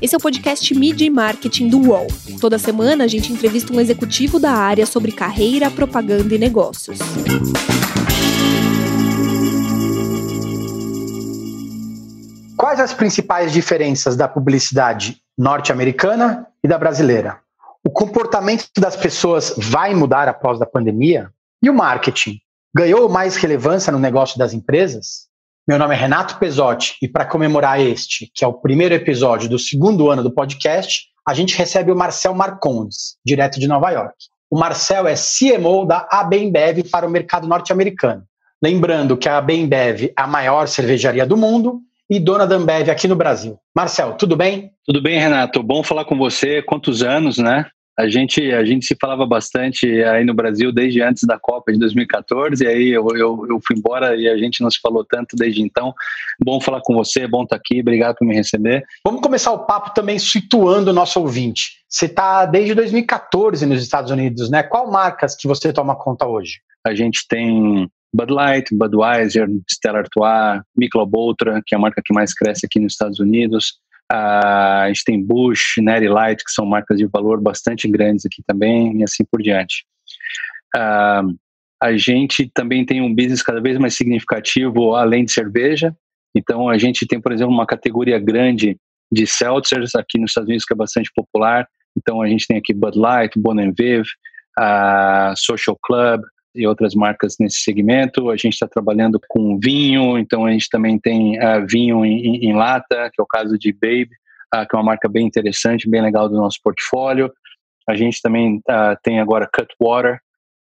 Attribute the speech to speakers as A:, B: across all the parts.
A: Esse é o podcast Mídia e Marketing do UOL. Toda semana a gente entrevista um executivo da área sobre carreira, propaganda e negócios.
B: Quais as principais diferenças da publicidade norte-americana e da brasileira? O comportamento das pessoas vai mudar após a pandemia? E o marketing ganhou mais relevância no negócio das empresas? Meu nome é Renato Pesotti e para comemorar este, que é o primeiro episódio do segundo ano do podcast, a gente recebe o Marcel Marcondes, direto de Nova York. O Marcel é CMO da AB InBev para o mercado norte-americano. Lembrando que a AB InBev é a maior cervejaria do mundo e dona da Ambev aqui no Brasil. Marcel, tudo bem?
C: Tudo bem, Renato. Bom falar com você. Quantos anos, né? A gente, a gente se falava bastante aí no Brasil desde antes da Copa de 2014, e aí eu, eu, eu, fui embora e a gente não se falou tanto desde então. Bom falar com você, bom estar aqui, obrigado por me receber.
B: Vamos começar o papo também situando o nosso ouvinte. Você está desde 2014 nos Estados Unidos, né? Qual marcas que você toma conta hoje?
C: A gente tem Bud Light, Budweiser, Stella Artois, Michelob Ultra, que é a marca que mais cresce aqui nos Estados Unidos. A gente tem Bush, Natty Light, que são marcas de valor bastante grandes aqui também, e assim por diante. Uh, a gente também tem um business cada vez mais significativo além de cerveja. Então, a gente tem, por exemplo, uma categoria grande de seltzers aqui nos Estados Unidos que é bastante popular. Então, a gente tem aqui Bud Light, Bon Viv, uh, Social Club, e outras marcas nesse segmento. A gente está trabalhando com vinho, então a gente também tem uh, vinho em, em, lata, que é o caso de Babe, uh, que é uma marca bem interessante, bem legal do nosso portfólio. A gente também uh, tem agora Cutwater,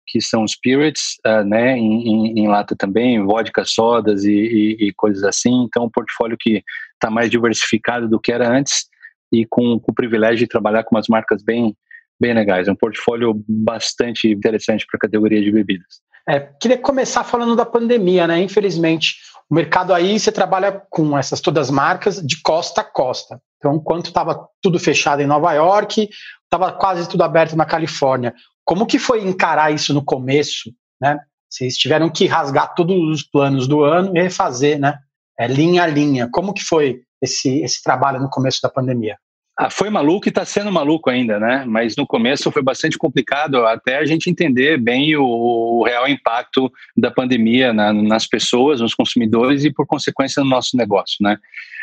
C: que são spirits, né, em, em, em, lata também, vodka, sodas e, e, e, coisas assim. Então, um portfólio que está mais diversificado do que era antes e com, com o privilégio de trabalhar com umas marcas bem bem legais. É um portfólio bastante interessante para a categoria de bebidas.
B: É, queria começar falando da pandemia, né? Infelizmente, o mercado aí você trabalha com essas todas as marcas de costa a costa. Então, enquanto estava tudo fechado em Nova York, estava quase tudo aberto na Califórnia. Como que foi encarar isso no começo, né? Vocês tiveram que rasgar todos os planos do ano e refazer, né? É, linha a linha. Como que foi esse, esse trabalho no começo da pandemia?
C: Ah, foi maluco e está sendo maluco ainda, né? Mas no começo foi bastante complicado até a gente entender bem o, o real impacto da pandemia na, nas pessoas, nos consumidores e, por consequência, no nosso negócio, né?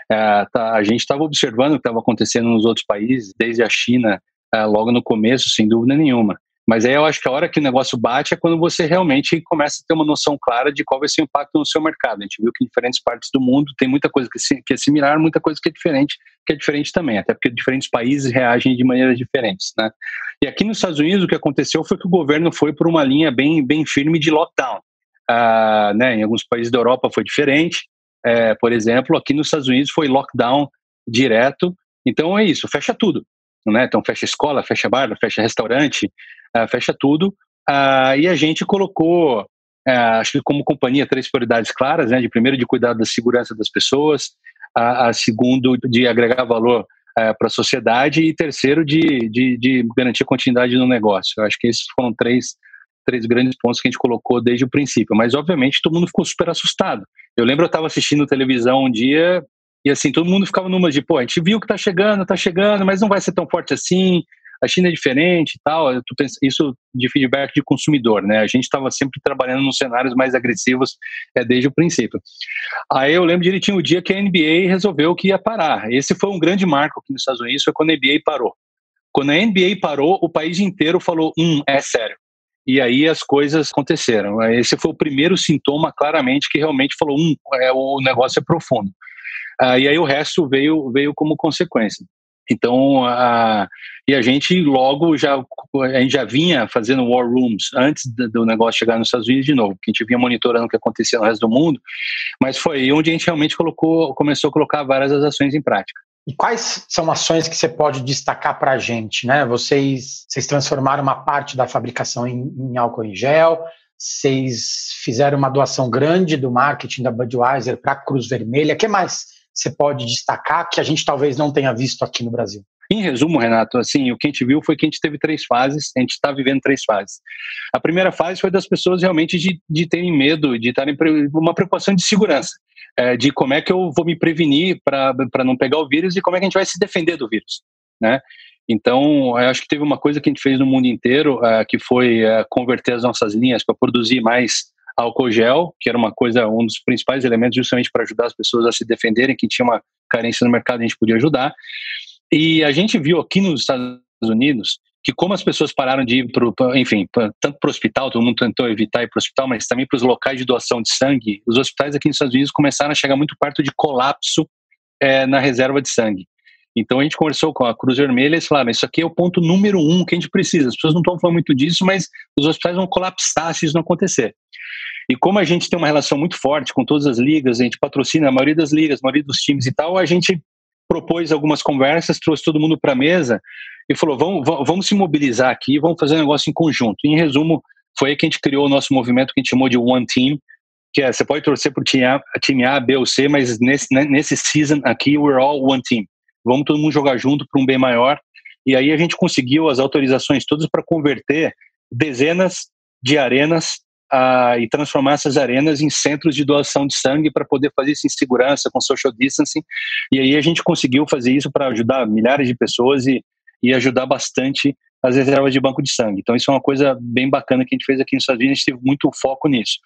C: É, tá, a gente estava observando o que estava acontecendo nos outros países, desde a China, é, logo no começo, sem dúvida nenhuma. Mas aí eu acho que a hora que o negócio bate é quando você realmente começa a ter uma noção clara de qual vai ser o impacto no seu mercado. A gente viu que em diferentes partes do mundo tem muita coisa que é similar, muita coisa que é diferente, que é diferente também, até porque diferentes países reagem de maneiras diferentes, né? E aqui nos Estados Unidos o que aconteceu foi que o governo foi por uma linha bem, bem firme de lockdown. Ah, né, em alguns países da Europa foi diferente, é, por exemplo, aqui nos Estados Unidos foi lockdown direto. Então é isso, fecha tudo. Né? Então fecha escola, fecha bar, fecha restaurante, uh, fecha tudo. Uh, e a gente colocou, uh, acho que como companhia, três prioridades claras, né? De primeiro, de cuidar da segurança das pessoas, a, segundo, de agregar valor para a sociedade e terceiro, de, de, de, garantir continuidade no negócio. Eu acho que esses foram três, três grandes pontos que a gente colocou desde o princípio. Mas, obviamente, todo mundo ficou super assustado. Eu lembro eu estava assistindo televisão um dia e, assim, todo mundo ficava numa de, pô, a gente viu que está chegando, está chegando, mas não vai ser tão forte assim, a China é diferente e tal, isso de feedback de consumidor, né? A gente estava sempre trabalhando nos cenários mais agressivos é, desde o princípio. Aí eu lembro direitinho o dia que a NBA resolveu que ia parar. Esse foi um grande marco aqui nos Estados Unidos, foi quando a NBA parou. Quando a NBA parou, o país inteiro falou, hum, é sério. E aí as coisas aconteceram. Esse foi o primeiro sintoma, claramente, que realmente falou, hum, é, o negócio é profundo. Ah, e aí o resto veio, veio como consequência. Então, a, e a gente logo já, a gente já vinha fazendo war rooms antes do negócio chegar nos Estados Unidos de novo, porque a gente vinha monitorando o que acontecia no resto do mundo, mas foi aí onde a gente realmente colocou, começou a colocar várias das ações em prática.
B: E quais são ações que você pode destacar para a gente? Né? Vocês, vocês transformaram uma parte da fabricação em, em álcool em gel, vocês fizeram uma doação grande do marketing da Budweiser para a Cruz Vermelha. O que mais você pode destacar que a gente talvez não tenha visto aqui no Brasil?
C: Em resumo, Renato, assim, o que a gente viu foi que a gente teve três fases, a gente está vivendo três fases. A primeira fase foi das pessoas realmente de, de terem medo, de estarem uma preocupação de segurança. é, de como é que eu vou me prevenir para não pegar o vírus e como é que a gente vai se defender do vírus, né? Então, eu acho que teve uma coisa que a gente fez no mundo inteiro, uh, que foi uh, converter as nossas linhas para produzir mais álcool gel, que era uma coisa, um dos principais elementos justamente para ajudar as pessoas a se defenderem, que tinha uma carência no mercado, a gente podia ajudar. E a gente viu aqui nos Estados Unidos que como as pessoas pararam de ir para, enfim, pra, tanto para o hospital, todo mundo tentou evitar ir para o hospital, mas também para os locais de doação de sangue, os hospitais aqui nos Estados Unidos começaram a chegar muito perto de colapso é, na reserva de sangue. Então a gente conversou com a Cruz Vermelha e eles falaram: isso aqui é o ponto número um que a gente precisa. As pessoas não estão falando muito disso, mas os hospitais vão colapsar se isso não acontecer. E como a gente tem uma relação muito forte com todas as ligas, a gente patrocina a maioria das ligas, a maioria dos times e tal, a gente propôs algumas conversas, trouxe todo mundo para a mesa e falou: vamos, vamos se mobilizar aqui, vamos fazer um negócio em conjunto. E, em resumo, foi aí que a gente criou o nosso movimento que a gente chamou de One Team, que é você pode torcer para o time A, B ou C, mas nesse, né, nesse season aqui, we're all one team. Vamos todo mundo jogar junto para um bem maior. E aí a gente conseguiu as autorizações todas para converter dezenas de arenas e transformar essas arenas em centros de doação de sangue para poder fazer isso em segurança, com social distancing. E aí a gente conseguiu fazer isso para ajudar milhares de pessoas e, e ajudar bastante as reservas de banco de sangue. Então, isso é uma coisa bem bacana que a gente fez aqui nos Estados Unidos, a gente teve muito foco nisso.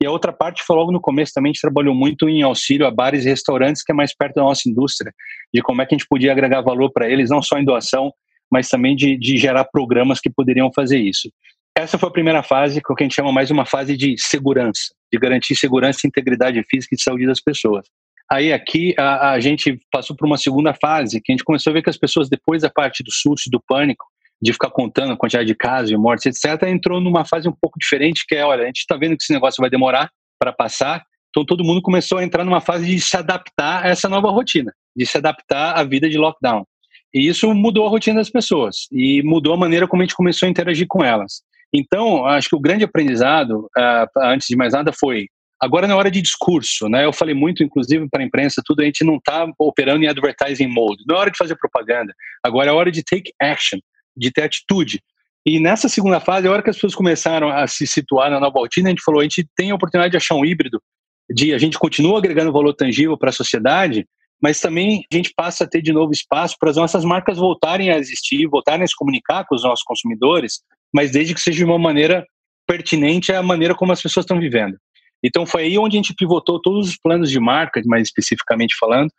C: E a outra parte foi logo no começo também, a gente trabalhou muito em auxílio a bares e restaurantes, que é mais perto da nossa indústria, de como é que a gente podia agregar valor para eles, não só em doação, mas também de, de gerar programas que poderiam fazer isso. Essa foi a primeira fase, que é o que a gente chama mais uma fase de segurança, de garantir segurança integridade física e saúde das pessoas. Aí aqui a, a, gente passou por uma segunda fase, que a gente começou a ver que as pessoas, depois da parte do susto, do pânico, de ficar contando a quantidade de casos, de mortes, etc., entrou numa fase um pouco diferente, que é, olha, a gente está vendo que esse negócio vai demorar para passar, então todo mundo começou a entrar numa fase de se adaptar a essa nova rotina, de se adaptar à vida de lockdown. E isso mudou a rotina das pessoas e mudou a maneira como a gente começou a interagir com elas. Então, acho que o grande aprendizado, uh, antes de mais nada, foi agora na hora de discurso, né? Eu falei muito, inclusive, para a imprensa, tudo a gente não está operando em advertising mode. Não é hora de fazer propaganda. Agora é hora de take action, de ter atitude. E nessa segunda fase, a hora que as pessoas começaram a se situar na nova rotina, a gente falou, a gente tem a oportunidade de achar um híbrido, de a gente continua agregando valor tangível para a sociedade, mas também a gente passa a ter de novo espaço para as nossas marcas voltarem a existir, voltarem a se comunicar com os nossos consumidores, mas desde que seja de uma maneira pertinente à maneira como as pessoas estão vivendo. Então foi aí onde a gente pivotou todos os planos de marca, mais especificamente falando,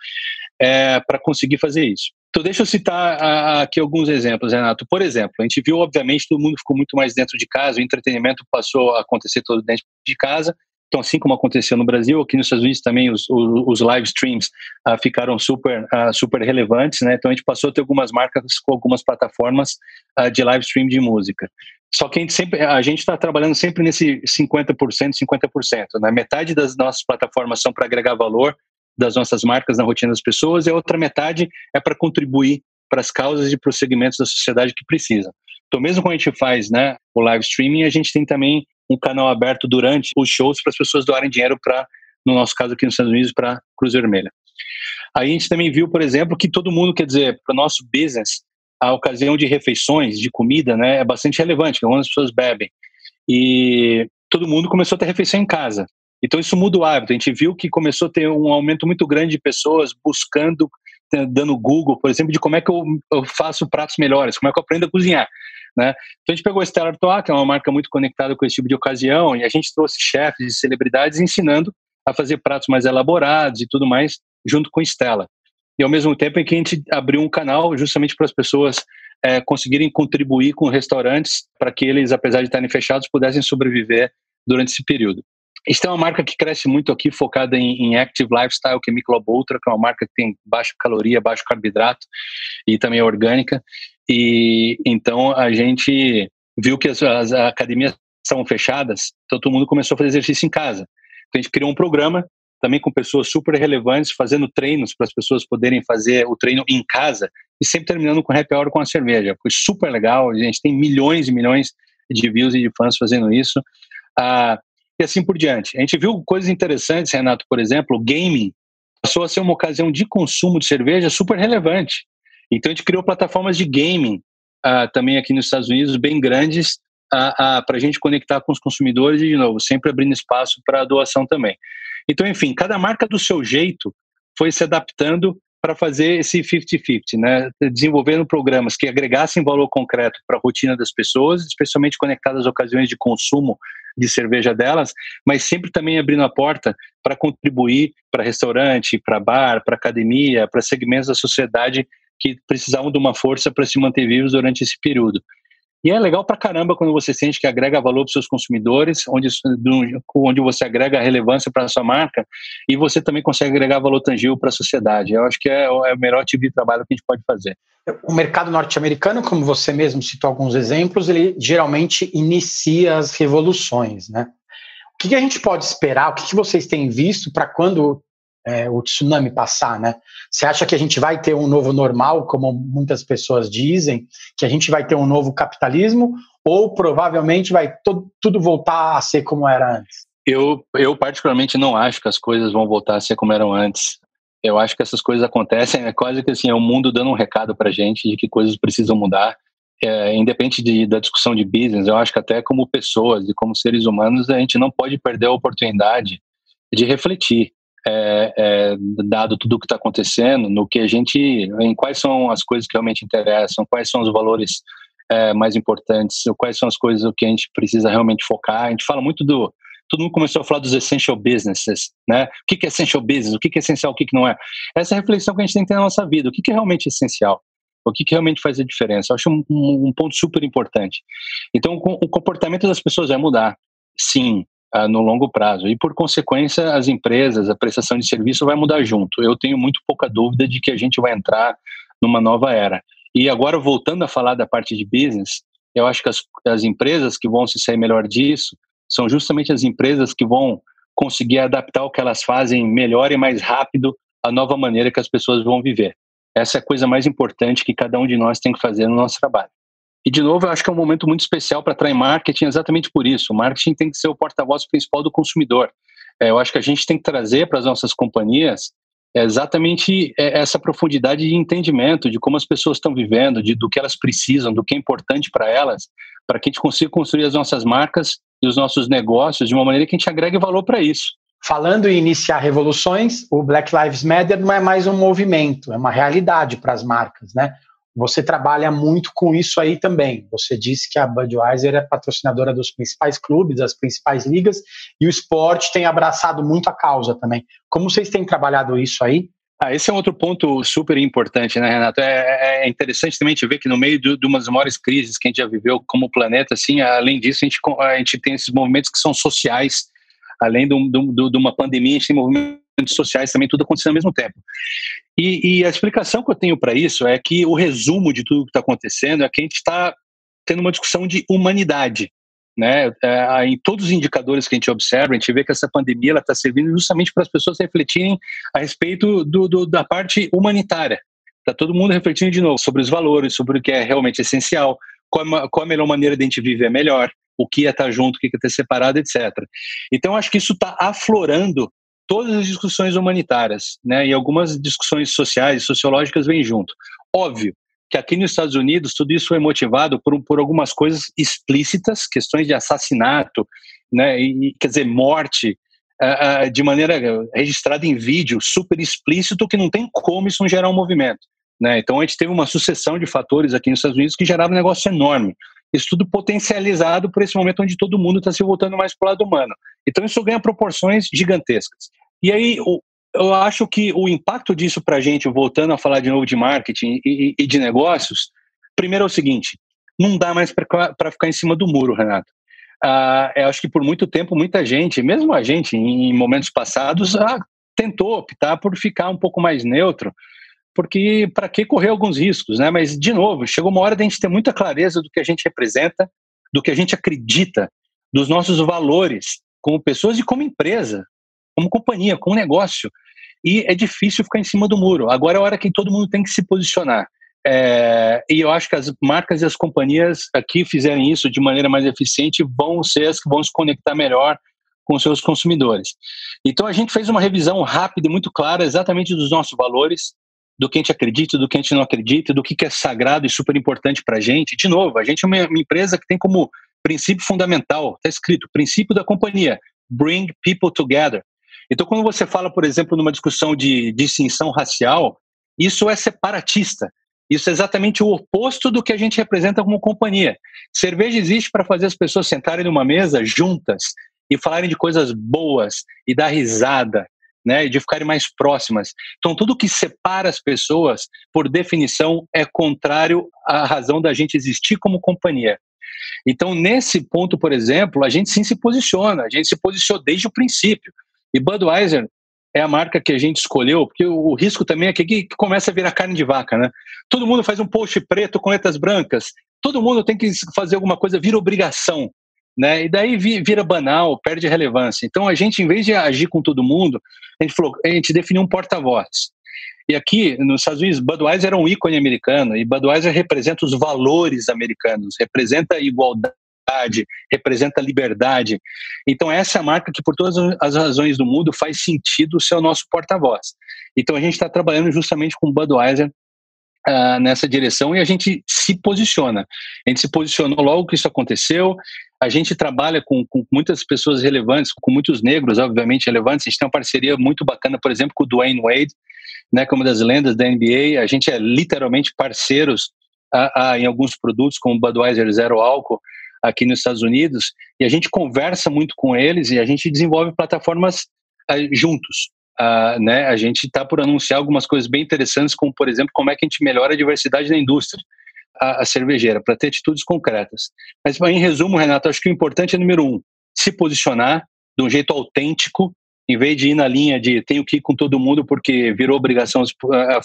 C: é, para conseguir fazer isso. Então deixa eu citar a, aqui alguns exemplos, Renato. Por exemplo, a gente viu, obviamente, todo mundo ficou muito mais dentro de casa, o entretenimento passou a acontecer todo dentro de casa, então, assim como aconteceu no Brasil, aqui nos Estados Unidos também os, os, os live streams uh, ficaram super, uh, super relevantes, né? Então, a gente passou a ter algumas marcas com algumas plataformas uh, de live stream de música. Só que a gente sempre, a gente está trabalhando sempre nesse 50%, 50%. Né? Metade das nossas plataformas são para agregar valor das nossas marcas na rotina das pessoas e a outra metade é para contribuir para as causas e para os segmentos da sociedade que precisam. Então, mesmo quando a gente faz né, o live streaming, a gente tem também um canal aberto durante os shows para as pessoas doarem dinheiro para, no nosso caso aqui nos Estados Unidos, para Cruz Vermelha. Aí a gente também viu, por exemplo, que todo mundo, quer dizer, para o nosso business, a ocasião de refeições, de comida, né, é bastante relevante, que é onde as pessoas bebem. E todo mundo começou a ter refeição em casa. Então isso muda o hábito. A gente viu que começou a ter um aumento muito grande de pessoas buscando, dando Google, por exemplo, de como é que eu, eu faço pratos melhores, como é que eu aprendo a cozinhar. Né? Então a gente pegou a Stella Artois, que é uma marca muito conectada com esse tipo de ocasião, e a gente trouxe chefes e celebridades ensinando a fazer pratos mais elaborados e tudo mais, junto com Stella. E ao mesmo tempo em que a gente abriu um canal justamente para as pessoas é, conseguirem contribuir com restaurantes para que eles, apesar de estarem fechados, pudessem sobreviver durante esse período. Isso é uma marca que cresce muito aqui, focada em, em Active Lifestyle, que é Michelob Ultra, que é uma marca que tem baixa caloria, baixo carboidrato e também é orgânica. E então a gente viu que as, as academias estavam fechadas, então todo mundo começou a fazer exercício em casa. Então a gente criou um programa também com pessoas super relevantes, fazendo treinos para as pessoas poderem fazer o treino em casa e sempre terminando com happy hour com a cerveja. Foi super legal, a gente tem milhões e milhões de views e de fãs fazendo isso. Ah, e assim por diante. A gente viu coisas interessantes, Renato, por exemplo, o gaming passou a ser uma ocasião de consumo de cerveja super relevante. Então a gente criou plataformas de gaming uh, também aqui nos Estados Unidos, bem grandes, uh, uh, para a gente conectar com os consumidores e, de novo, sempre abrindo espaço para doação também. Então, enfim, cada marca do seu jeito foi se adaptando para fazer esse 50-50, né? desenvolvendo programas que agregassem valor concreto para a rotina das pessoas, especialmente conectadas às ocasiões de consumo de cerveja delas, mas sempre também abrindo a porta para contribuir para restaurante, para bar, para academia, para segmentos da sociedade que precisavam de uma força para se manter vivos durante esse período. E é legal pra caramba quando você sente que agrega valor para seus consumidores, onde, onde você agrega relevância para a sua marca e você também consegue agregar valor tangível para a sociedade. Eu acho que é, é o melhor tipo de trabalho que a gente pode fazer.
B: O mercado norte-americano, como você mesmo citou alguns exemplos, ele geralmente inicia as revoluções, né? O que a gente pode esperar? O que vocês têm visto para quando é, o tsunami passar, né? Você acha que a gente vai ter um novo normal, como muitas pessoas dizem, que a gente vai ter um novo capitalismo, ou provavelmente vai tudo voltar a ser como era antes?
C: Eu, eu particularmente não acho que as coisas vão voltar a ser como eram antes. Eu acho que essas coisas acontecem, é quase que assim, é o mundo dando um recado pra gente de que coisas precisam mudar. É, independente de, da discussão de business, eu acho que até como pessoas e como seres humanos, a gente não pode perder a oportunidade de refletir é, é, dado tudo o que está acontecendo, no que a gente, em quais são as coisas que realmente interessam, quais são os valores é, mais importantes, quais são as coisas que a gente precisa realmente focar. A gente fala muito do, todo mundo começou a falar dos essential businesses, né? O que é essential business? O que é essencial? O que não é? Essa é a reflexão que a gente tem que ter na nossa vida. O que é realmente essencial? O que, realmente faz a diferença? Eu acho um, um ponto super importante. Então, o comportamento das pessoas vai mudar. Sim, uh, no longo prazo. E, por consequência, as empresas, a prestação de serviço vai mudar junto. Eu tenho muito pouca dúvida de que a gente vai entrar numa nova era. E agora, voltando a falar da parte de business, eu acho que as, as empresas que vão se sair melhor disso são justamente as empresas que vão conseguir adaptar o que elas fazem melhor e mais rápido à nova maneira que as pessoas vão viver. Essa é a coisa mais importante que cada um de nós tem que fazer no nosso trabalho. E, de novo, eu acho que é um momento muito especial para atrair marketing exatamente por isso. O marketing tem que ser o porta-voz principal do consumidor. É, eu acho que a gente tem que trazer para as nossas companhias exatamente é, essa profundidade de entendimento de como as pessoas estão vivendo, de, do que elas precisam, do que é importante para elas, para que a gente consiga construir as nossas marcas e os nossos negócios de uma maneira que a gente agregue valor para isso.
B: Falando em iniciar revoluções, o Black Lives Matter não é mais um movimento, é uma realidade para as marcas, né? Você trabalha muito com isso aí também. Você disse que a Budweiser é patrocinadora dos principais clubes, das principais ligas, e o esporte tem abraçado muito a causa também. Como vocês têm trabalhado isso aí?
C: Ah, esse é um outro ponto super importante, né, Renato? É, é interessante também te ver que no meio de, de uma das maiores crises que a gente já viveu como planeta, assim, além disso, a gente, a gente tem esses movimentos que são sociais, além de uma pandemia, a gente tem movimentos sociais também, tudo acontecendo ao mesmo tempo. E, e a explicação que eu tenho para isso é que o resumo de tudo que está acontecendo é que a gente está tendo uma discussão de humanidade. Né? É, em todos os indicadores que a gente observa, a gente vê que essa pandemia está servindo justamente para as pessoas refletirem a respeito do, do da parte humanitária. Está todo mundo refletindo de novo sobre os valores, sobre o que é realmente essencial, qual, é qual é a melhor maneira de a gente viver melhor, o que é estar tá junto, o que é estar separado, etc. Então, acho que isso está aflorando todas as discussões humanitárias, né, e algumas discussões sociais, sociológicas vêm junto. Óbvio que aqui nos Estados Unidos tudo isso foi motivado por, por algumas coisas explícitas, questões de assassinato, né, e, quer dizer, morte, uh, uh, de maneira registrada em vídeo, super explícito, que não tem como isso não gerar um movimento. Né? Então a gente teve uma sucessão de fatores aqui nos Estados Unidos que geraram um negócio enorme. Isso tudo potencializado por esse momento onde todo mundo está se voltando mais para o lado humano. Então isso ganha proporções gigantescas. E aí eu acho que o impacto disso para a gente, voltando a falar de novo de marketing e, de negócios, primeiro é o seguinte: não dá mais para ficar em cima do muro, Renato. Ah, eu acho que por muito tempo, muita gente, mesmo a gente, em momentos passados, ah, tentou optar por ficar um pouco mais neutro, porque para que correr alguns riscos, né? Mas, de novo, chegou uma hora de a gente ter muita clareza do que a gente representa, do que a gente acredita, dos nossos valores como pessoas e como empresa, como companhia, como negócio. E é difícil ficar em cima do muro. Agora é a hora que todo mundo tem que se posicionar. É, e eu acho que as marcas e as companhias aqui fizerem isso de maneira mais eficiente vão ser as que vão se conectar melhor com seus consumidores. Então a gente fez uma revisão rápida e muito clara exatamente dos nossos valores, do que a gente acredita, do que a gente não acredita, do que é sagrado e super importante para a gente. De novo, a gente é uma, uma empresa que tem como princípio fundamental, está escrito, princípio da companhia, bring people together. Então, quando você fala, por exemplo, numa discussão de distinção racial, isso é separatista. Isso é exatamente o oposto do que a gente representa como companhia. Cerveja existe para fazer as pessoas sentarem numa mesa juntas e falarem de coisas boas e dar risada, né, e de ficarem mais próximas. Então, tudo que separa as pessoas, por definição, é contrário à razão da gente existir como companhia. Então, nesse ponto, por exemplo, a gente sim se posiciona, a gente se posicionou desde o princípio. E Budweiser é a marca que a gente escolheu, porque o, risco também é que, que começa a virar carne de vaca, né? Todo mundo faz um post preto com letras brancas, todo mundo tem que fazer alguma coisa, vira obrigação, né? E daí vira banal, perde relevância. Então a gente, em vez de agir com todo mundo, a gente falou, a gente definiu um porta-voz. E aqui, nos Estados Unidos, Budweiser era um ícone americano, e Budweiser representa os valores americanos, representa a igualdade, representa a liberdade. Então, essa é marca que, por todas as razões do mundo, faz sentido ser o nosso porta-voz. Então, a gente está trabalhando justamente com Budweiser Uh, nessa direção e a gente se posiciona. A gente se posicionou logo que isso aconteceu. A gente trabalha com, com, muitas pessoas relevantes, com muitos negros, obviamente, relevantes. A gente tem uma parceria muito bacana, por exemplo, com o Dwayne Wade, né, como das lendas da NBA. A gente é literalmente parceiros a, a, em alguns produtos, como Budweiser Zero Álcool, aqui nos Estados Unidos. E a gente conversa muito com eles e a gente desenvolve plataformas uh, juntos. Uh, né, a gente está por anunciar algumas coisas bem interessantes, como, por exemplo, como é que a gente melhora a diversidade na indústria, a, a cervejeira, para ter atitudes concretas. Mas, em resumo, Renato, acho que o importante é, número um, se posicionar de um jeito autêntico, em vez de ir na linha de tenho que ir com todo mundo porque virou obrigação de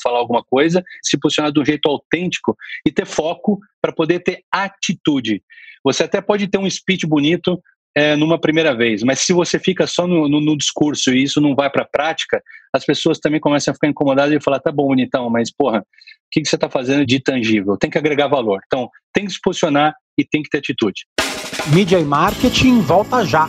C: falar alguma coisa, se posicionar de um jeito autêntico e ter foco para poder ter atitude. Você até pode ter um speech bonito é, numa primeira vez, mas se você fica só no, no, no discurso e isso não vai para a prática, as pessoas também começam a ficar incomodadas e falar: tá bom, bonitão, mas porra, o que, que você está fazendo de tangível? Tem que agregar valor. Então, tem que se posicionar e tem que ter atitude.
B: Mídia e marketing volta já.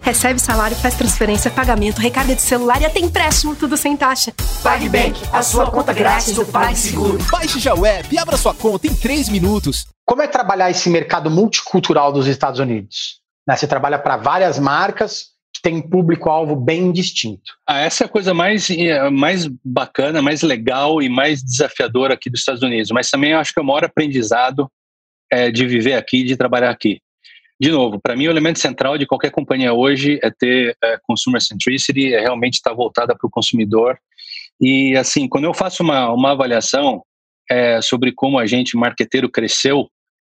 D: Recebe salário, faz transferência, pagamento, recarga de celular e até empréstimo, tudo sem taxa.
E: PagBank, a sua conta grátis do PagSeguro.
F: Baixe já o app e abra sua conta em 3 minutos.
B: Como é trabalhar esse mercado multicultural dos Estados Unidos? Né, você trabalha para várias marcas que têm um público-alvo bem distinto.
C: Ah, essa é a coisa mais, eh, mais bacana, mais legal e mais desafiadora aqui dos Estados Unidos. Mas também eu acho que é o maior aprendizado é, de viver aqui, de trabalhar aqui de novo, para mim o elemento central de qualquer companhia hoje é ter é, consumer centricity, é realmente estar voltada para o consumidor. E assim, quando eu faço uma, uma avaliação é, sobre como a gente, marqueteiro, cresceu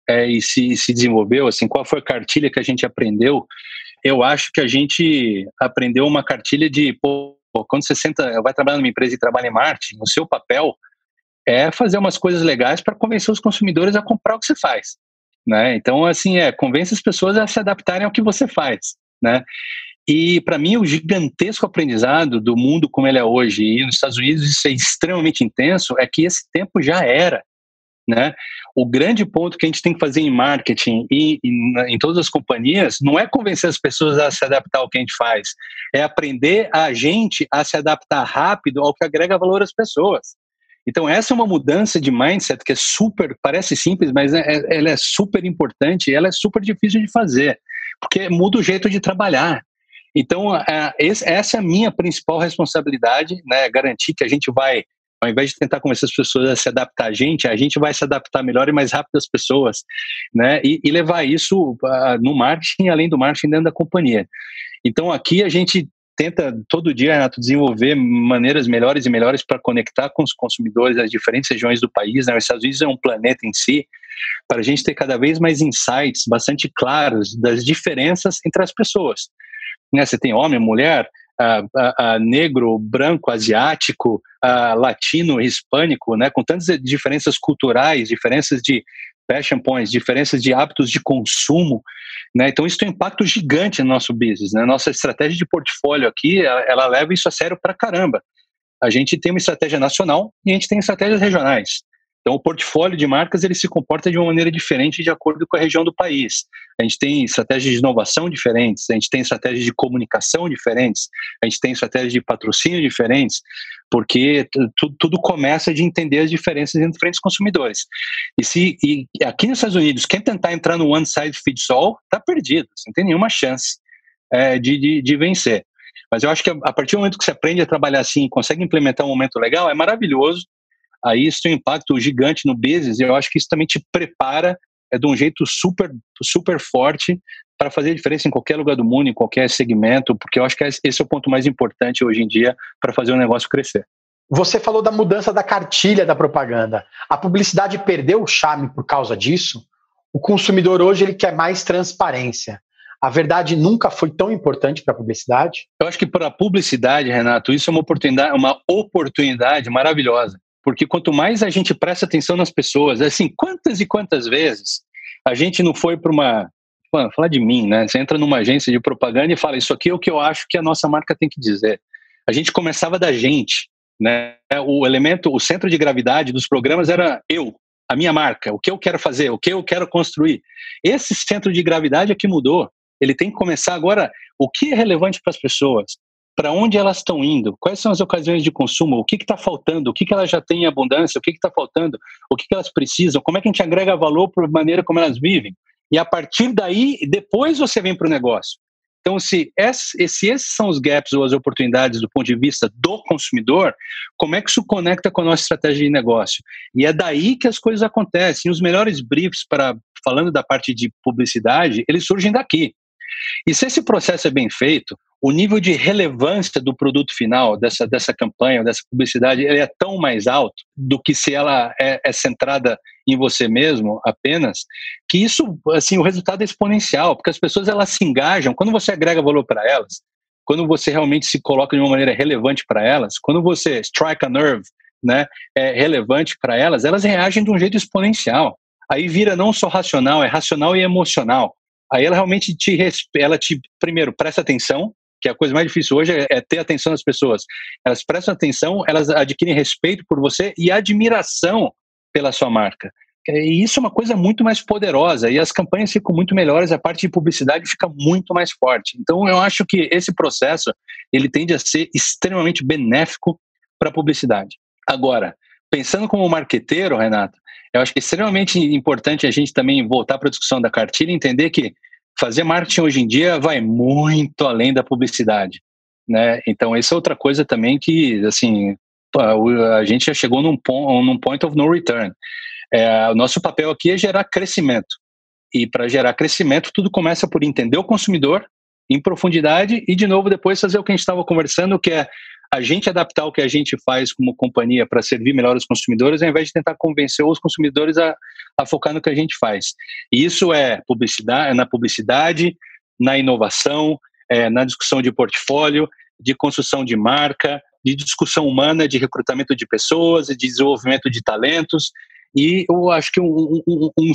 C: é, e se, se desenvolveu, assim, qual foi a cartilha que a gente aprendeu, eu acho que a gente aprendeu uma cartilha de, pô, quando você senta, vai trabalhar numa empresa e trabalha em marketing, o seu papel é fazer umas coisas legais para convencer os consumidores a comprar o que você faz. Né? Então, assim, é, convence as pessoas a se adaptarem ao que você faz, né? E para mim o gigantesco aprendizado do mundo como ele é hoje e nos Estados Unidos isso é extremamente intenso é que esse tempo já era, né? O grande ponto que a gente tem que fazer em marketing e, e em todas as companhias não é convencer as pessoas a se adaptar ao que a gente faz, é aprender a gente a se adaptar rápido ao que agrega valor às pessoas. Então, essa é uma mudança de mindset que é super, parece simples, mas é, é, ela é super importante e ela é super difícil de fazer, porque muda o jeito de trabalhar. Então, é, essa é a minha principal responsabilidade, né? Garantir que a gente vai, ao invés de tentar convencer as pessoas a se adaptar a gente, a gente vai se adaptar melhor e mais rápido às pessoas, né? E, e levar isso uh, no marketing, além do marketing dentro da companhia. Então, aqui a gente tenta todo dia, Renato, desenvolver maneiras melhores e melhores para conectar com os consumidores das diferentes regiões do país. Né? Os Estados Unidos é um planeta em si, para a gente ter cada vez mais insights bastante claros das diferenças entre as pessoas. Né? Você tem homem, mulher, uh, negro, branco, asiático, latino, hispânico, né? com tantas diferenças culturais, diferenças de passion points, diferenças de hábitos de consumo, né? Então isso tem um impacto gigante no nosso business, né? Nossa estratégia de portfólio aqui, ela, ela leva isso a sério pra caramba. A gente tem uma estratégia nacional e a gente tem estratégias regionais. Então, o portfólio de marcas ele se comporta de uma maneira diferente de acordo com a região do país. A gente tem estratégias de inovação diferentes, a gente tem estratégias de comunicação diferentes, a gente tem estratégias de patrocínio diferentes, porque tudo começa de entender as diferenças entre diferentes consumidores. E se e aqui nos Estados Unidos, quem tentar entrar no one size fits all, está perdido, você não tem nenhuma chance é, de, de, de vencer. Mas eu acho que a partir do momento que você aprende a trabalhar assim, consegue implementar um momento legal, é maravilhoso aí isso tem um impacto gigante no business e eu acho que isso também te prepara é, de um jeito super, super forte para fazer diferença em qualquer lugar do mundo, em qualquer segmento, porque eu acho que esse é o ponto mais importante hoje em dia para fazer o negócio crescer.
B: Você falou da mudança da cartilha da propaganda. A publicidade perdeu o charme por causa disso? O consumidor hoje ele quer mais transparência. A verdade nunca foi tão importante para a publicidade?
C: Eu acho que para a publicidade, Renato, isso é uma oportunidade, uma oportunidade maravilhosa. Porque quanto mais a gente presta atenção nas pessoas, assim, quantas e quantas vezes a gente não foi para uma. Mano, falar de mim, né? Você entra numa agência de propaganda e fala: Isso aqui é o que eu acho que a nossa marca tem que dizer. A gente começava da gente, né? O elemento, o centro de gravidade dos programas era eu, a minha marca, o que eu quero fazer, o que eu quero construir. Esse centro de gravidade é que mudou. Ele tem que começar agora. O que é relevante para as pessoas? Para onde elas estão indo, quais são as ocasiões de consumo, o que está faltando, o que, que elas já têm em abundância, o que está faltando, o que, que elas precisam, como é que a gente agrega valor para a maneira como elas vivem. E a partir daí, depois você vem para o negócio. Então, se, esse, se esses são os gaps ou as oportunidades do ponto de vista do consumidor, como é que isso conecta com a nossa estratégia de negócio? E é daí que as coisas acontecem. Os melhores briefs para falando da parte de publicidade, eles surgem daqui. E se esse processo é bem feito, o nível de relevância do produto final, dessa, dessa campanha, dessa publicidade, ele é tão mais alto do que se ela é, é centrada em você mesmo apenas, que isso, assim, o resultado é exponencial, porque as pessoas elas se engajam, quando você agrega valor para elas, quando você realmente se coloca de uma maneira relevante para elas, quando você strike a nerve, né, é relevante para elas, elas reagem de um jeito exponencial. Aí vira não só racional, é racional e emocional. Aí ela realmente te, ela te primeiro presta atenção, que é a coisa mais difícil hoje é, é ter atenção das pessoas. Elas prestam atenção, elas adquirem respeito por você e admiração pela sua marca. E isso é uma coisa muito mais poderosa e as campanhas ficam muito melhores, a parte de publicidade fica muito mais forte. Então eu acho que esse processo ele tende a ser extremamente benéfico para a publicidade. Agora, pensando como marqueteiro, Renato, eu acho que é extremamente importante a gente também voltar para a discussão da cartilha e entender que fazer marketing hoje em dia vai muito além da publicidade, né? Então, essa é outra coisa também que, assim, a gente já chegou num, point, num point of no return. É, o nosso papel aqui é gerar crescimento. E para gerar crescimento, tudo começa por entender o consumidor em profundidade e, de novo, depois fazer o que a gente estava conversando, que é a gente adaptar o que a gente faz como companhia para servir melhor os consumidores, ao invés de tentar convencer os consumidores a, a focar no que a gente faz. E isso é publicidade, é na publicidade, na inovação, é, na discussão de portfólio, de construção de marca, de discussão humana, de recrutamento de pessoas, de desenvolvimento de talentos. E eu acho que um, um, um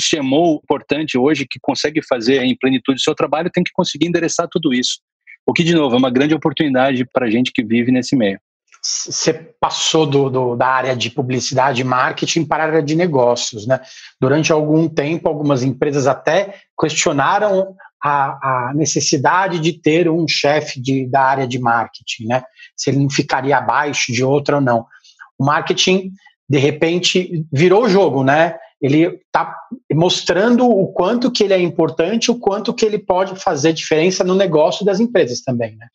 C: importante hoje que consegue fazer em plenitude o seu trabalho tem que conseguir endereçar tudo isso. O que, de novo, é uma grande oportunidade para gente que vive nesse meio.
B: Você passou do, do, da área de publicidade e marketing para a área de negócios, né? Durante algum tempo, algumas empresas até questionaram a, a necessidade de ter um chefe da área de marketing, né? Se ele não ficaria abaixo de outra ou não. O marketing, de repente, virou o jogo, né? Ele está mostrando o quanto que ele é importante, o quanto que ele pode fazer diferença no negócio das empresas também, né?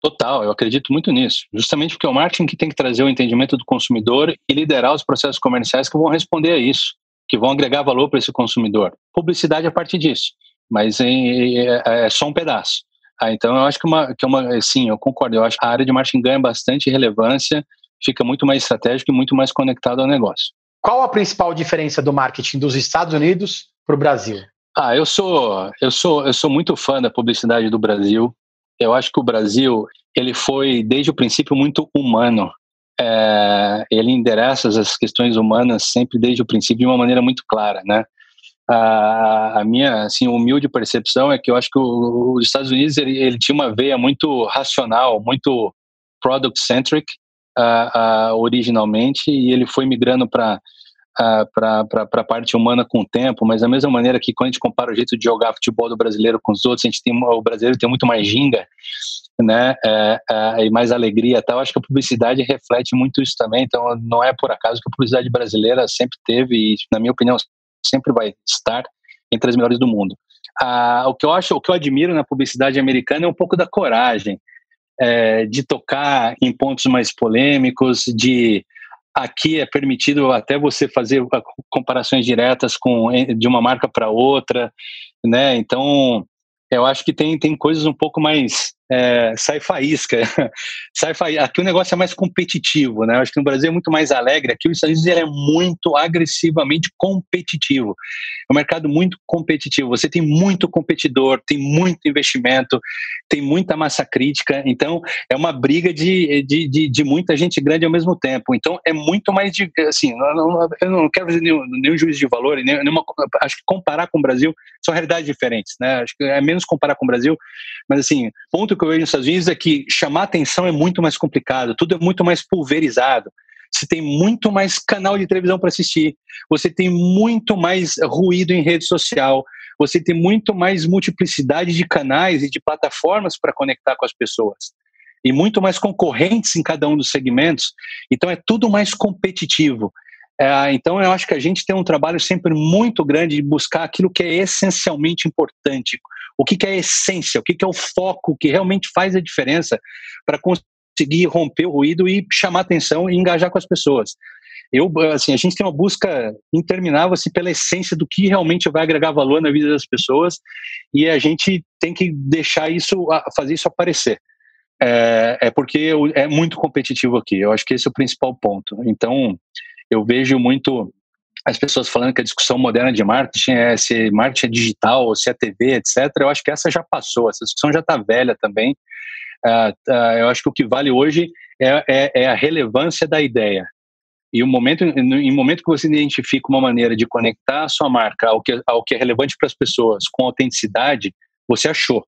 C: Total, eu acredito muito nisso. Justamente porque é o marketing que tem que trazer o entendimento do consumidor e liderar os processos comerciais que vão responder a isso, que vão agregar valor para esse consumidor. Publicidade é parte disso, mas é, é, é só um pedaço. Ah, então eu acho que uma, que uma, sim, eu concordo. Eu acho que a área de marketing ganha bastante relevância, fica muito mais estratégico e muito mais conectado ao negócio.
B: Qual a principal diferença do marketing dos Estados Unidos para o Brasil?
C: Ah, eu sou, eu sou, eu sou muito fã da publicidade do Brasil. Eu acho que o Brasil ele foi desde o princípio muito humano. É, ele endereça as questões humanas sempre desde o princípio de uma maneira muito clara, né? a, a, minha assim humilde percepção é que eu acho que o, os Estados Unidos ele, ele, tinha uma veia muito racional, muito product centric uh, uh, originalmente e ele foi migrando para para a parte humana com o tempo, mas da mesma maneira que quando a gente compara o jeito de jogar futebol do brasileiro com os outros, a gente tem o brasileiro tem muito mais ginga, né, é, é, e mais alegria, tal. Acho que a publicidade reflete muito isso também. Então, não é por acaso que a publicidade brasileira sempre teve e, na minha opinião, sempre vai estar entre as melhores do mundo. Ah, o que eu acho, o que eu admiro na publicidade americana é um pouco da coragem é, de tocar em pontos mais polêmicos, de aqui é permitido até você fazer comparações diretas com de uma marca para outra, né? Então eu acho que tem, tem coisas um pouco mais é, sai faísca. sai faísca. Aqui o negócio é mais competitivo, né? Eu acho que no Brasil é muito mais alegre. Aqui os Estados Unidos é muito agressivamente competitivo. É um mercado muito competitivo. Você tem muito competidor, tem muito investimento, tem muita massa crítica. Então, é uma briga de, de, de, de muita gente grande ao mesmo tempo. Então, é muito mais de. Assim, eu não quero fazer nenhum, nenhum juízo de valor, nenhuma, acho que comparar com o Brasil são realidades diferentes, né? Acho que é menos comparar com o Brasil, mas assim, ponto que eu vejo nos Estados Unidos é que chamar atenção é muito mais complicado, tudo é muito mais pulverizado. Você tem muito mais canal de televisão para assistir, você tem muito mais ruído em rede social, você tem muito mais multiplicidade de canais e de plataformas para conectar com as pessoas. E muito mais concorrentes em cada um dos segmentos. Então é tudo mais competitivo. É, então eu acho que a gente tem um trabalho sempre muito grande de buscar aquilo que é essencialmente importante, o que, que é a essência, o que, que é o foco que realmente faz a diferença para conseguir romper o ruído e chamar atenção e engajar com as pessoas. Eu, assim, a gente tem uma busca interminável assim, pela essência do que realmente vai agregar valor na vida das pessoas e a gente tem que deixar isso, fazer isso aparecer. É, é porque é muito competitivo aqui. Eu acho que esse é o principal ponto. Então, eu vejo muito as pessoas falando que a discussão moderna de marketing é se marketing é digital ou se é TV, etc. Eu acho que essa já passou, essa discussão já está velha também. Uh, uh, eu acho que o que vale hoje é, é, é, a relevância da ideia. E o momento, em momento que você identifica uma maneira de conectar a sua marca ao que, ao que é relevante para as pessoas com autenticidade, você achou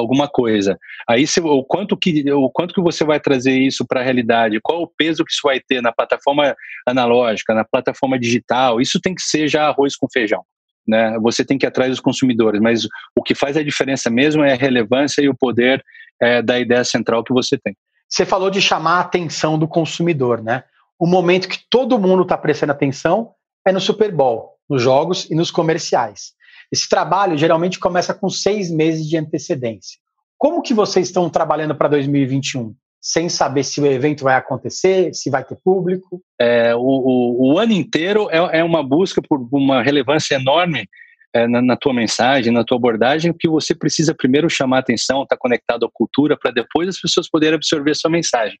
C: alguma coisa. Aí se, o quanto que o quanto que você vai trazer isso para a realidade, qual o peso que isso vai ter na plataforma analógica, na plataforma digital, isso tem que ser já arroz com feijão. Né? Você tem que ir atrás dos consumidores, mas o que faz a diferença mesmo é a relevância e o poder é, da ideia central que você tem.
B: Você falou de chamar a atenção do consumidor, né? O momento que todo mundo está prestando atenção é no Super Bowl, nos jogos e nos comerciais. Esse trabalho geralmente começa com seis meses de antecedência. Como que vocês estão trabalhando para 2021? Sem saber se o evento vai acontecer, se vai ter público?
C: É, o, o, o, ano inteiro é, é uma busca por uma relevância enorme é, na, na, tua mensagem, na tua abordagem, que você precisa primeiro chamar atenção, estar tá conectado à cultura, para depois as pessoas poderem absorver a sua mensagem.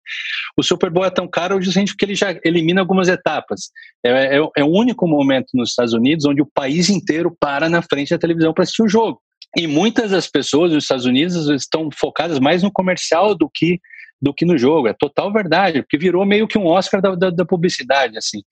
C: O Super Bowl é tão caro justamente porque ele já elimina algumas etapas. É, é, é o único momento nos Estados Unidos onde o país inteiro para na frente da televisão para assistir o jogo. E muitas das pessoas dos Estados Unidos estão focadas mais no comercial do que do que no jogo. É total verdade, porque virou meio que um Oscar da, da, da publicidade, assim.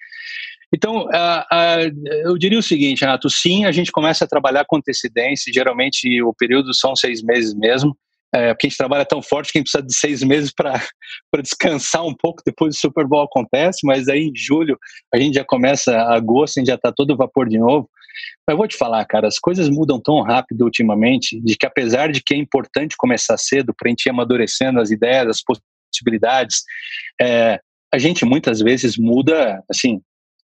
C: Então, uh, uh, eu diria o seguinte, Renato, sim, a gente começa a trabalhar com antecedência, geralmente o período são seis meses mesmo, é, porque a gente trabalha tão forte que a gente precisa de seis meses para descansar um pouco depois do Super Bowl acontece, mas aí em julho a gente já começa, agosto, a gente já está todo vapor de novo. Mas eu vou te falar, cara, as coisas mudam tão rápido ultimamente, de que apesar de que é importante começar cedo para a gente ir amadurecendo as ideias, as possibilidades, é, a gente muitas vezes muda, assim,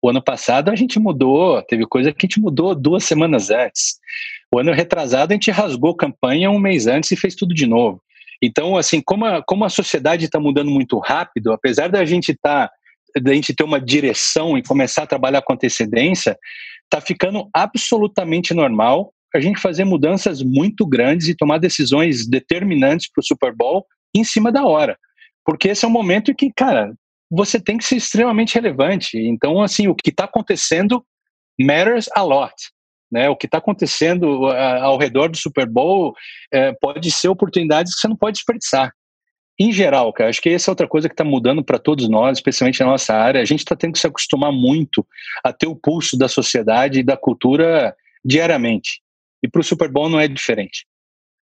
C: o ano passado a gente mudou, teve coisa que a gente mudou duas semanas antes. O ano retrasado a gente rasgou campanha um mês antes e fez tudo de novo. Então, assim, como a, como a sociedade está mudando muito rápido, apesar da gente estar tá, da gente ter uma direção e começar a trabalhar com antecedência, está ficando absolutamente normal a gente fazer mudanças muito grandes e tomar decisões determinantes para o Super Bowl em cima da hora. Porque esse é um momento em que, cara, você tem que ser extremamente relevante. Então, assim, o que está acontecendo matters a lot. Né? O que está acontecendo ao redor do Super Bowl uh, pode ser oportunidades que você não pode desperdiçar. Em geral, cara, acho que essa é outra coisa que está mudando para todos nós, especialmente na nossa área. A gente está tendo que se acostumar muito a ter o pulso da sociedade e da cultura diariamente. E para o Super Bowl não é diferente.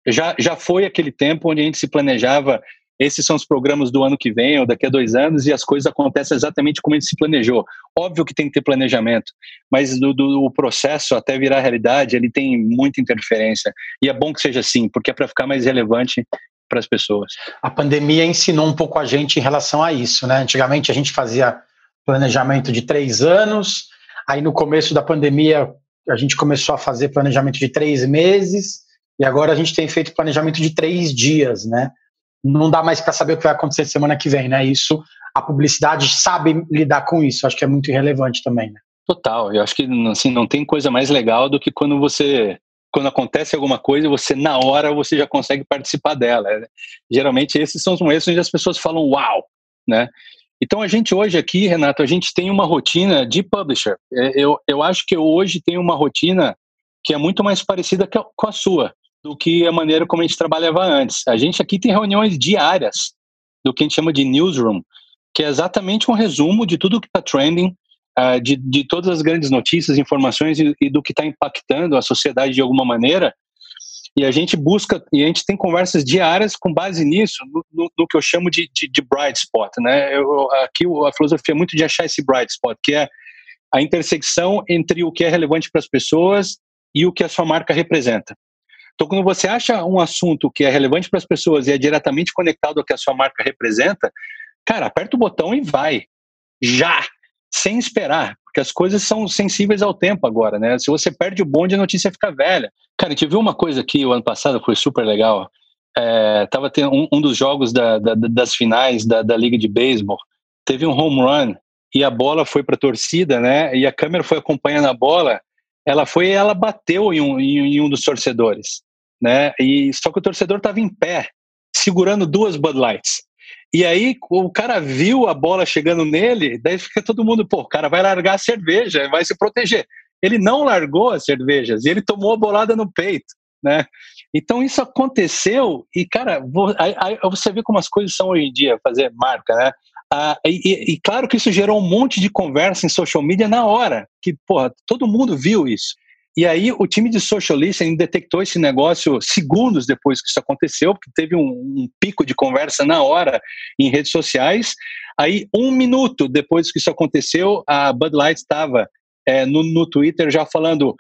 C: Já, já foi aquele tempo onde a gente se planejava esses são os programas do ano que vem ou daqui a dois anos e as coisas acontecem exatamente como a gente se planejou. Óbvio que tem que ter planejamento, mas do, do o processo até virar realidade, ele tem muita interferência. E é bom que seja assim, porque é para ficar mais relevante para as pessoas.
B: A pandemia ensinou um pouco a gente em relação a isso, né? Antigamente a gente fazia planejamento de três anos, aí no começo da pandemia a gente começou a fazer planejamento de três meses, e agora a gente tem feito planejamento de três dias, né? Não dá mais para saber o que vai acontecer semana que vem, né? Isso, a publicidade sabe lidar com isso, acho que é muito relevante também, né?
C: Total, eu acho que assim, não tem coisa mais legal do que quando você quando acontece alguma coisa, você na hora você já consegue participar dela. Né? Geralmente esses são os momentos onde as pessoas falam uau, né? Então a gente hoje aqui, Renato, a gente tem uma rotina de publisher. É, eu, eu acho que hoje tenho uma rotina que é muito mais parecida com a sua do que a maneira como a gente trabalhava antes. A gente aqui tem reuniões diárias do que a gente chama de newsroom, que é exatamente um resumo de tudo que está trending, uh, de, de todas as grandes notícias, informações e, e do que está impactando a sociedade de alguma maneira. E a gente busca, e a gente tem conversas diárias com base nisso, no, no, no que eu chamo de, de, de, bright spot. Né? Eu, aqui a filosofia é muito de achar esse bright spot, que é a intersecção entre o que é relevante para as pessoas e o que a sua marca representa. Então, quando você acha um assunto que é relevante para as pessoas e é diretamente conectado ao que a sua marca representa, cara, aperta o botão e vai. Já! Sem esperar, porque as coisas são sensíveis ao tempo agora, né? Se você perde o bonde, a notícia fica velha. Cara, a gente viu uma coisa aqui o ano passado, foi super legal. É, tava tendo um, um dos jogos da, da, das finais da, da Liga de Beisebol. Teve um home run e a bola foi para a torcida, né? E a câmera foi acompanhando a bola. Ela foi e ela bateu em um, em, um dos torcedores né? E só que o torcedor estava em pé, segurando duas Bud Lights. E aí o cara viu a bola chegando nele, daí fica todo mundo, pô, o cara vai largar a cerveja, vai se proteger. Ele não largou as cervejas, e ele tomou a bolada no peito, né? Então isso aconteceu e, cara, você vê como as coisas são hoje em dia, fazer marca, né? Ah, e, e, claro que isso gerou um monte de conversa em social media na hora, que, porra, todo mundo viu isso. E aí o time de social listening detectou esse negócio segundos depois que isso aconteceu, porque teve um, um pico de conversa na hora em redes sociais. Aí um minuto depois que isso aconteceu, a Bud Light estava é, no, no Twitter já falando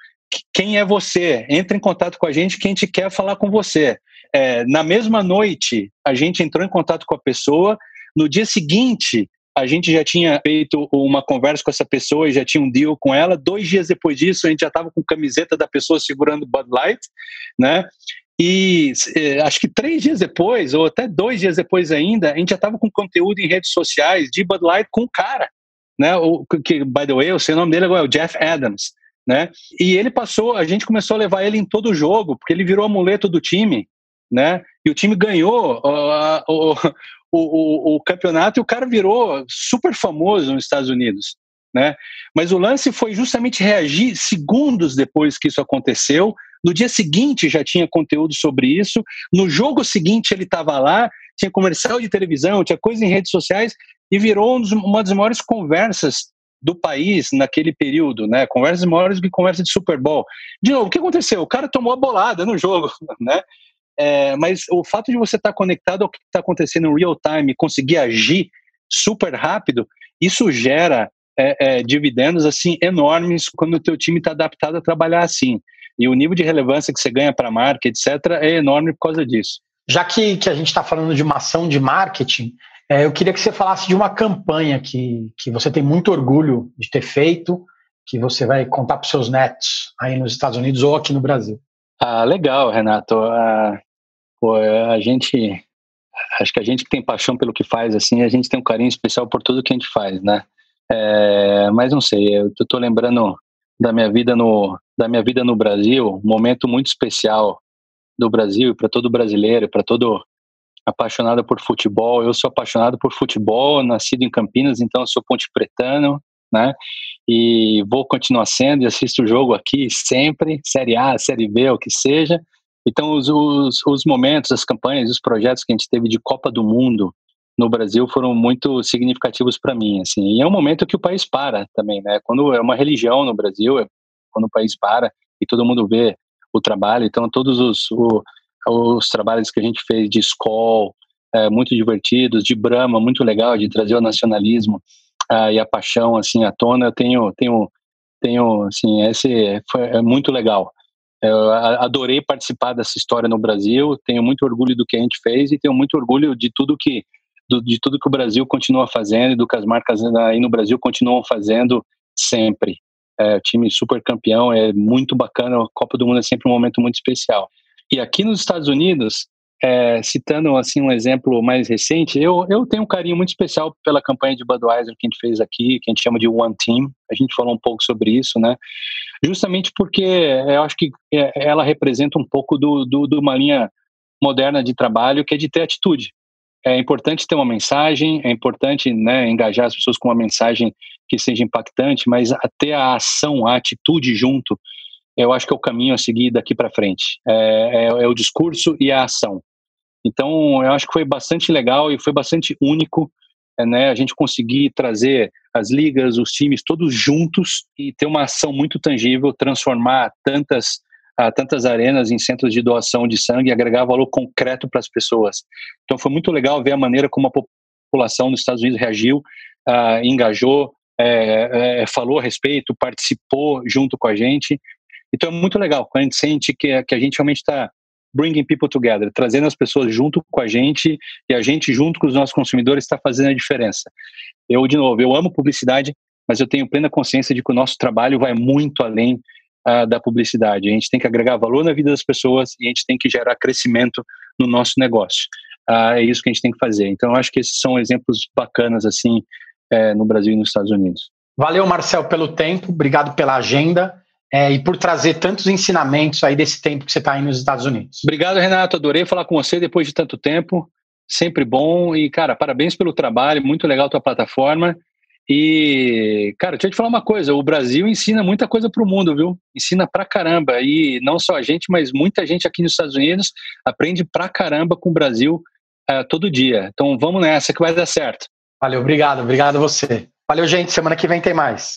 C: quem é você? Entre em contato com a gente que a gente quer falar com você. É, na mesma noite, a gente entrou em contato com a pessoa. No dia seguinte, a gente já tinha feito uma conversa com essa pessoa e já tinha um deal com ela. Dois dias depois disso, a gente já estava com camiseta da pessoa segurando Bud Light, né? E eh, acho que três dias depois, ou até dois dias depois ainda, a gente já estava com conteúdo em redes sociais de Bud Light com o cara, né? O, que, by the way, o nome dele agora, é o Jeff Adams, né? E ele passou, a gente começou a levar ele em todo o jogo, porque ele virou amuleto do time, né? E o time ganhou uh, uh, o, o, o campeonato e o cara virou super famoso nos Estados Unidos. Né? Mas o lance foi justamente reagir segundos depois que isso aconteceu. No dia seguinte já tinha conteúdo sobre isso. No jogo seguinte ele estava lá, tinha comercial de televisão, tinha coisa em redes sociais e virou um uma das maiores conversas do país naquele período, né? Conversas maiores que conversa de Super Bowl. De novo, o que aconteceu? O cara tomou a bolada no jogo, né? É, mas o fato de você estar tá conectado ao que está acontecendo em real time, conseguir agir super rápido, isso gera é, é, dividendos assim enormes quando o teu time está adaptado a trabalhar assim. E o nível de relevância que você ganha para a marca, etc., é enorme por causa disso.
B: Já que, que a gente está falando de uma ação de marketing, é, eu queria que você falasse de uma campanha que, que você tem muito orgulho de ter feito, que você vai contar para os seus netos aí nos Estados Unidos ou aqui no Brasil.
C: Ah, legal, Renato. Ah, pô, a gente acho que a gente que tem paixão pelo que faz assim a gente tem um carinho especial por tudo que a gente faz né? É, mas não sei eu tô lembrando da minha vida no da minha vida no Brasil um momento muito especial do Brasil para todo brasileiro para todo apaixonado por futebol. Eu sou apaixonado por futebol nascido em Campinas então sou ponte pretano né? E vou continuar sendo e assisto o jogo aqui sempre série A série B o que seja então, os, os, os momentos, as campanhas, os projetos que a gente teve de Copa do Mundo no Brasil foram muito significativos para mim, assim. E é um momento que o país para também, né? Quando é uma religião no Brasil, é quando o país para, e todo mundo vê o trabalho. Então, todos os, o, os trabalhos que a gente fez de escola, é, muito divertidos, de Brahma, muito legal, de trazer o nacionalismo uh, e a paixão assim à tona. Eu tenho, tenho, tenho, assim, esse foi, é muito legal. Eu adorei participar dessa história no Brasil. Tenho muito orgulho do que a gente fez e tenho muito orgulho de tudo que de tudo que o Brasil continua fazendo e do que as marcas aí no Brasil continuam fazendo sempre. É, time super campeão, é muito bacana. A Copa do Mundo é sempre um momento muito especial. E aqui nos Estados Unidos, é, citando assim um exemplo mais recente, eu, eu tenho um carinho muito especial pela campanha de Budweiser que a gente fez aqui, que a gente chama de One Team. A gente falou um pouco sobre isso, né? Justamente porque eu acho que é, ela representa um pouco do, do, de uma linha moderna de trabalho que é de ter atitude. É importante ter uma mensagem, é importante né, engajar as pessoas com uma mensagem que seja impactante, mas até a ação, a atitude junto, eu acho que é o caminho a seguir daqui para frente. É, é, é, o discurso e a ação. Então, eu acho que foi bastante legal e foi bastante único é, né, a gente conseguir trazer as ligas, os times todos juntos e ter uma ação muito tangível, transformar tantas tantas arenas em centros de doação de sangue e agregar valor concreto para as pessoas. Então, foi muito legal ver a maneira como a população dos Estados Unidos reagiu, uh, engajou, é, é, falou a respeito, participou junto com a gente então é muito legal quando a gente sente que, que a gente realmente está bringing people together, trazendo as pessoas junto com a gente e a gente junto com os nossos consumidores está fazendo a diferença. Eu, de novo, eu amo publicidade, mas eu tenho plena consciência de que o nosso trabalho vai muito além uh, da publicidade. A gente tem que agregar valor na vida das pessoas e a gente tem que gerar crescimento no nosso negócio. Uh, é isso que a gente tem que fazer. Então, eu acho que esses são exemplos bacanas, assim, é, no Brasil e nos Estados Unidos.
B: Valeu, Marcel, pelo tempo, obrigado pela agenda é, e por trazer tantos ensinamentos aí desse tempo que você está aí nos Estados Unidos.
C: Obrigado, Renato. Adorei falar com você depois de tanto tempo. Sempre bom. E, cara, parabéns pelo trabalho. Muito legal a tua plataforma. E, cara, deixa eu te falar uma coisa: o Brasil ensina muita coisa para o mundo, viu? Ensina pra caramba. E não só a gente, mas muita gente aqui nos Estados Unidos aprende pra caramba com o Brasil uh, todo dia. Então vamos nessa que vai dar certo.
B: Valeu, obrigado, obrigado a você. Valeu, gente. Semana que vem tem mais.